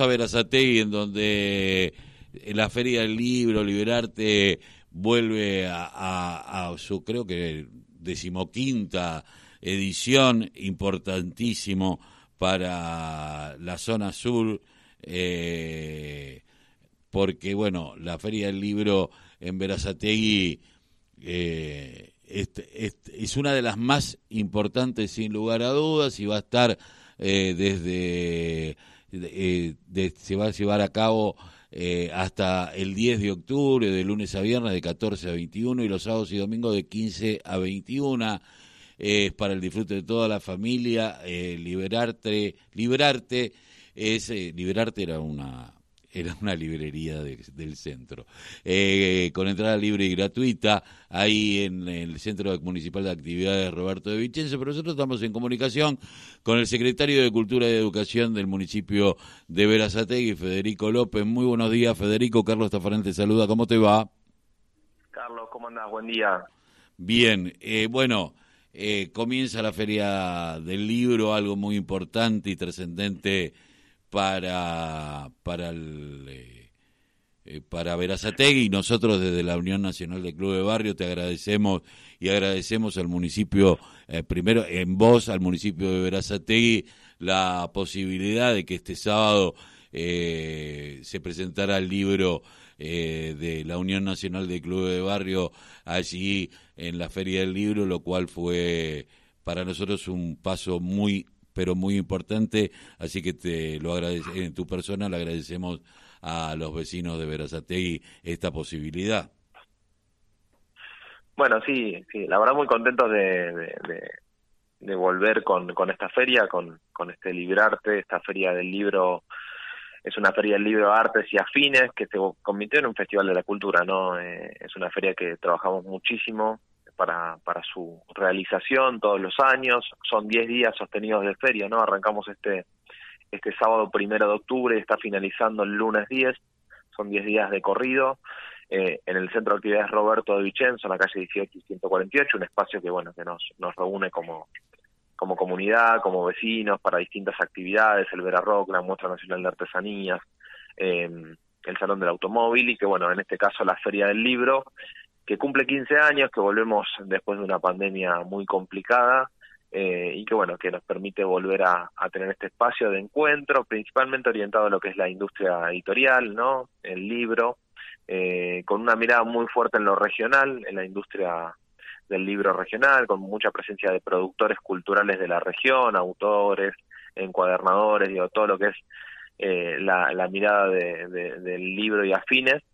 a Verazategui, en donde la Feria del Libro, Liberarte, vuelve a, su, creo que, decimoquinta edición, importantísimo para la zona sur, eh, porque, bueno, la Feria del Libro en Verazategui eh, es, una de las más importantes, sin lugar a dudas, y va a estar eh, desde eh, se va a llevar a cabo eh, hasta el 10 de octubre, de lunes a viernes, de 14 a 21, y los sábados y domingos de 15 a 21. es para el disfrute de toda la familia. liberarte, liberarte, es, liberarte era una era una librería del centro, eh, con entrada libre y gratuita, ahí en el Centro Municipal de Actividades Roberto de Vicenzo, pero nosotros estamos en comunicación con el secretario de Cultura y Educación del municipio de Verazategui, Federico López. Muy buenos días, Federico. Carlos Tafarán te saluda. ¿Cómo te va? Carlos, ¿cómo andás? Buen día. Bien, eh, bueno, eh, comienza la Feria del Libro, algo muy importante y trascendente para, para, el, eh, eh, para Verazategui. Nosotros desde la Unión Nacional de Club de Barrio te agradecemos y agradecemos al municipio, eh, primero en voz al municipio de Verazategui, la posibilidad de que este sábado se presentara el libro de la Unión Nacional de Club de Barrio allí en la Feria del Libro, lo cual fue para nosotros un paso muy pero muy importante, así que te lo agradece, en tu persona le agradecemos a los vecinos de Verazategui esta posibilidad. Bueno, sí, sí, la verdad muy contentos de, de, volver con, con esta feria, con, con este Librarte, esta feria del libro es una feria del libro artes y afines que se convirtió en un festival de la cultura, ¿no? Eh, es una feria que trabajamos muchísimo, para, para su realización todos los años. Son 10 días sostenidos de feria, ¿no? Arrancamos este, este sábado primero de octubre y está finalizando el lunes 10. Son 10 días de corrido. Eh, en el Centro de Actividades Roberto de Vicenzo, en la calle 18 y 148, un espacio que, bueno, que nos, nos reúne como, como comunidad, como vecinos, para distintas actividades, el Vera Rock, la Muestra Nacional de Artesanías, eh, el Salón del Automóvil y que, bueno, en este caso la Feria del Libro, que cumple 15 años, que volvemos después de una pandemia muy complicada eh, y que bueno, que nos permite volver a, tener este espacio de encuentro, principalmente orientado a lo que es la industria editorial, ¿no? El libro, eh, con una mirada muy fuerte en lo regional, en la industria del libro regional, con mucha presencia de productores culturales de la región, autores, encuadernadores, digo, todo lo que es eh, la, mirada del libro y afines,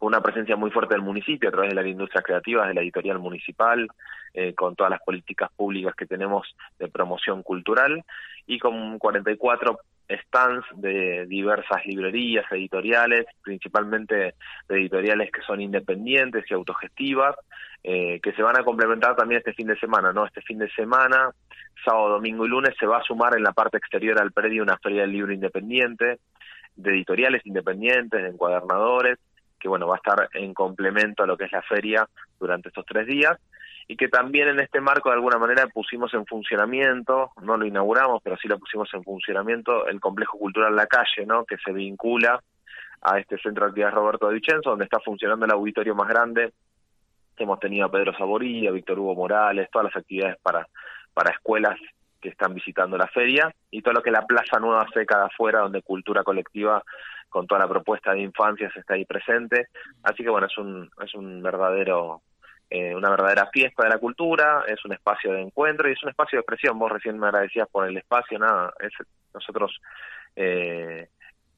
con una presencia muy fuerte del municipio a través de la industria creativa, de la editorial municipal, eh, con todas las políticas públicas que tenemos de promoción cultural y con 44 stands de diversas librerías editoriales, principalmente de editoriales que son independientes y autogestivas, eh, que se van a complementar también este fin de semana, ¿no? Este fin de semana, sábado, domingo y lunes, se va a sumar en la parte exterior al predio una feria del libro independiente, de editoriales independientes, de encuadernadores, que bueno, va a estar en complemento a lo que es la feria durante estos tres días y que también en este marco de alguna manera pusimos en funcionamiento, no lo inauguramos, pero sí lo pusimos en funcionamiento, el complejo cultural La Calle, ¿no? que se vincula a este centro de actividades Roberto de Vicenzo, donde está funcionando el auditorio más grande. Hemos tenido a Pedro Saboría, Víctor Hugo Morales, todas las actividades para, para escuelas que están visitando la feria y todo lo que la Plaza Nueva Seca de afuera, donde Cultura Colectiva con toda la propuesta de infancias está ahí presente. Así que bueno, es un, es un verdadero, eh, una verdadera fiesta de la cultura, es un espacio de encuentro y es un espacio de expresión. Vos recién me agradecías por el espacio, nada, es, nosotros eh,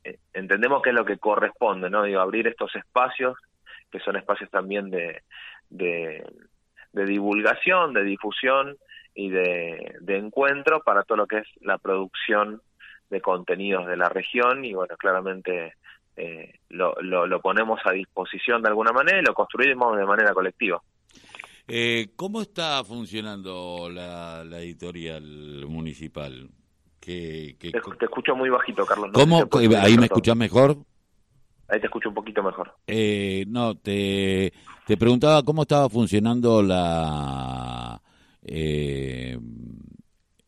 eh, entendemos que es lo que corresponde, ¿no? Digo, abrir estos espacios, que son espacios también de, de, de divulgación, de difusión y de, de encuentro para todo lo que es la producción de contenidos de la región y bueno, claramente eh, lo, lo, ponemos a disposición de alguna manera y lo construimos de manera colectiva. Eh, ¿Cómo está funcionando la, la editorial municipal? Que, te, escucho muy bajito, Carlos. ¿Cómo? ¿Ahí me escuchás mejor? Ahí te escucho un poquito mejor. Eh, no, te, te preguntaba cómo estaba funcionando la... Eh,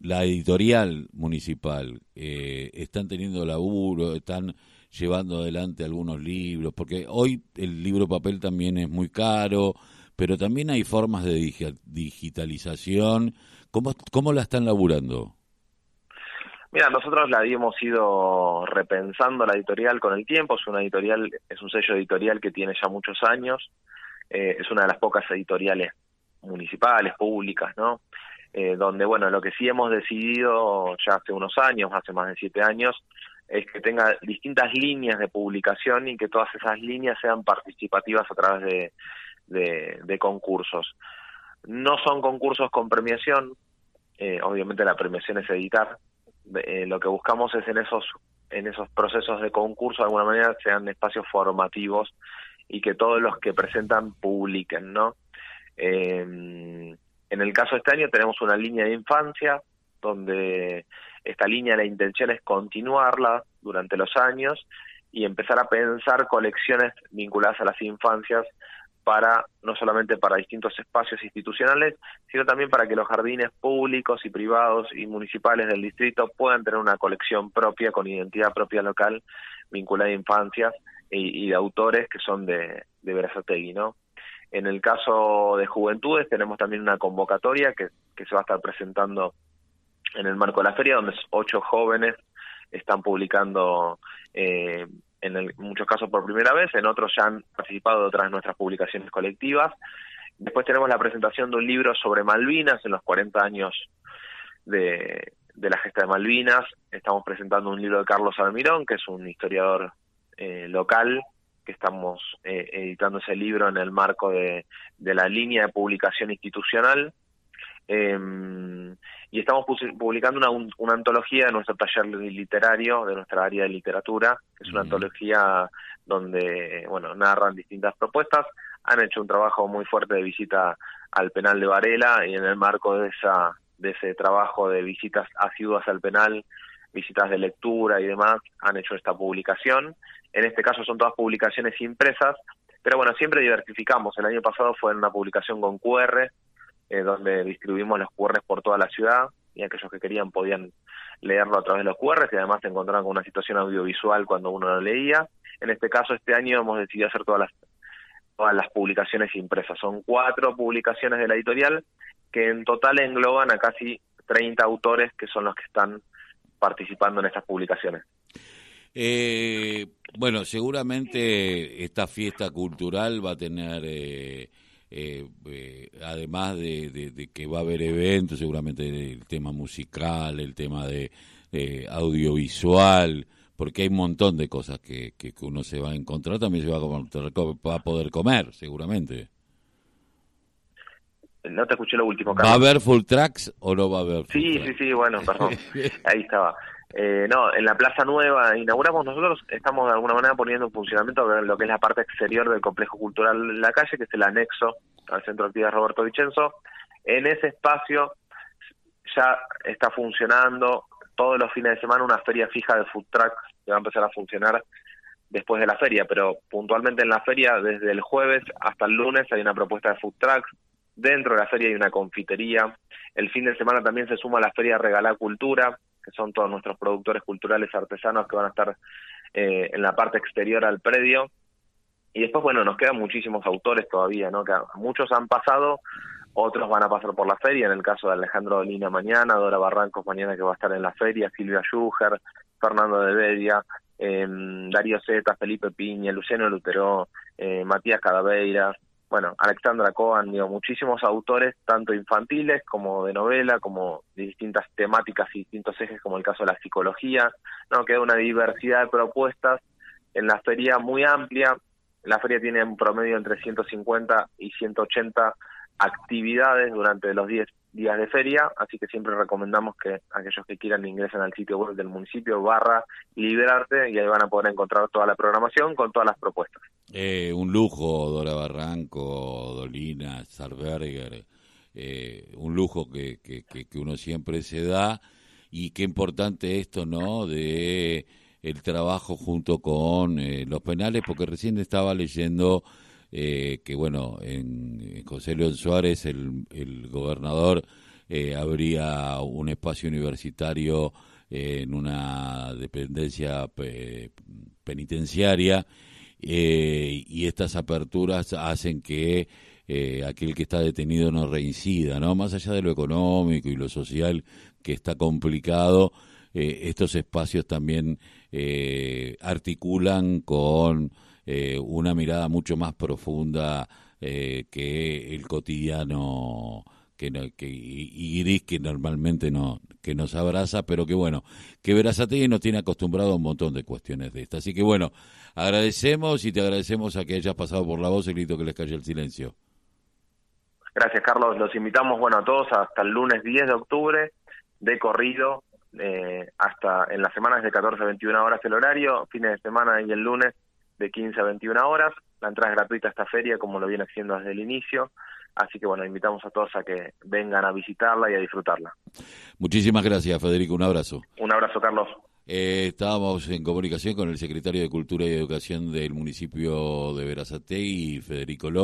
la editorial municipal, eh, ¿están teniendo laburo, están llevando adelante algunos libros? Porque hoy el libro papel también es muy caro, pero también hay formas de digitalización. ¿Cómo, cómo la están laburando? Mira, nosotros la hemos ido repensando la editorial con el tiempo, es una editorial, es un sello editorial que tiene ya muchos años, eh, es una de las pocas editoriales municipales, públicas, ¿no? Eh, donde, bueno, lo que sí hemos decidido ya hace unos años, hace más de siete años, es que tenga distintas líneas de publicación y que todas esas líneas sean participativas a través de, de, concursos. No son concursos con premiación, eh, obviamente la premiación es editar, eh, lo que buscamos es en esos en esos procesos de concurso de alguna manera sean espacios formativos y que todos los que presentan publiquen, ¿no? Eh, en el caso de este año tenemos una línea de infancia donde esta línea la intención es continuarla durante los años y empezar a pensar colecciones vinculadas a las infancias para no solamente para distintos espacios institucionales, sino también para que los jardines públicos y privados y municipales del distrito puedan tener una colección propia con identidad propia local vinculada a infancias y, de autores que son de, de ¿no? En el caso de juventudes tenemos también una convocatoria que, se va a estar presentando en el marco de la feria, donde ocho jóvenes están publicando eh, en muchos casos por primera vez, en otros ya han participado de otras de nuestras publicaciones colectivas. Después tenemos la presentación de un libro sobre Malvinas en los 40 años de, la gesta de Malvinas. Estamos presentando un libro de Carlos Almirón, que es un historiador eh, local, que estamos eh, editando ese libro en el marco de, de la línea de publicación institucional. Eh, y estamos publicando una, una, antología de nuestro taller literario, de nuestra área de literatura, que es una antología donde, bueno, narran distintas propuestas. Han hecho un trabajo muy fuerte de visita al penal de Varela y en el marco de esa de ese trabajo de visitas asiduas al penal, visitas de lectura y demás, han hecho esta publicación. En este caso son todas publicaciones impresas, pero bueno, siempre diversificamos. El año pasado fue una publicación con QR, eh, donde distribuimos los QR por toda la ciudad y aquellos que querían podían leerlo a través de los QR y además se encontraban con una situación audiovisual cuando uno lo leía. En este caso, este año hemos decidido hacer todas las todas las publicaciones impresas. Son cuatro publicaciones de la editorial que en total engloban a casi 30 autores que son los que están participando en estas publicaciones. Eh, bueno, seguramente esta fiesta cultural va a tener eh, eh, eh, además de, que va a haber eventos, seguramente el tema musical, el tema de, audiovisual, porque hay un montón de cosas que, que, uno se va a encontrar, también se va a, poder comer, seguramente. No te escuché lo último. ¿Va a haber full tracks o no va a haber? sí, sí, sí, bueno, perdón. Ahí estaba. Eh, no, en la Plaza Nueva inauguramos nosotros, estamos de alguna manera poniendo en funcionamiento lo que es la parte exterior del complejo cultural La Calle, que es el anexo al Centro de Roberto Vicenzo. En ese espacio ya está funcionando todos los fines de semana una feria fija de food trucks que va a empezar a funcionar después de la feria, pero puntualmente en la feria desde el jueves hasta el lunes hay una propuesta de food trucks, dentro de la feria hay una confitería, el fin de semana también se suma la feria Regalá Cultura, que son todos nuestros productores culturales artesanos que van a estar eh, en la parte exterior al predio. Y después, bueno, nos quedan muchísimos autores todavía, ¿no? Que muchos han pasado, otros van a pasar por la feria, en el caso de Alejandro Dolina mañana, Dora Barrancos mañana que va a estar en la feria, Silvia Schuger, Fernando de Bedia, eh, Darío Zeta, Felipe Piña, Luciano Lutero, eh, Matías Cadaveira, bueno, Alexandra Cohen, digo, muchísimos autores, tanto infantiles como de novela, como de distintas temáticas y distintos ejes, como el caso de la psicología, ¿no? Queda una diversidad de propuestas en la feria muy amplia. La feria tiene un promedio entre 150 y 180 actividades durante los 10 días de feria, así que siempre recomendamos que aquellos que quieran ingresen al sitio web del municipio barra liberarte y ahí van a poder encontrar toda la programación con todas las propuestas. Eh, un lujo, Dora Barranco, Dolina, Sarberger, eh, un lujo que, que, que, uno siempre se da y qué importante esto, ¿no? De el trabajo junto con eh, los penales, porque recién estaba leyendo eh, que bueno, en, José León Suárez, el, el gobernador, eh, habría un espacio universitario en una dependencia penitenciaria y estas aperturas hacen que aquel que está detenido no reincida, ¿no? Más allá de lo económico y lo social que está complicado, estos espacios también articulan con una mirada mucho más profunda eh, que el cotidiano que, que y gris que normalmente no que nos abraza, pero que bueno, que Verazategui nos tiene acostumbrado a un montón de cuestiones de estas. Así que bueno, agradecemos y te agradecemos a que hayas pasado por la voz y grito que les calle el silencio. Gracias, Carlos. Los invitamos, bueno, a todos hasta el lunes 10 de octubre, de corrido, eh, hasta en las semanas de 14 a 21 horas el horario, fines de semana y el lunes de 15 a 21 horas. La entrada es gratuita a esta feria, como lo viene haciendo desde el inicio. Así que bueno, invitamos a todos a que vengan a visitarla y a disfrutarla. Muchísimas gracias, Federico. Un abrazo. Un abrazo, Carlos. Eh, estábamos en comunicación con el secretario de Cultura y Educación del municipio de Verazate y Federico López.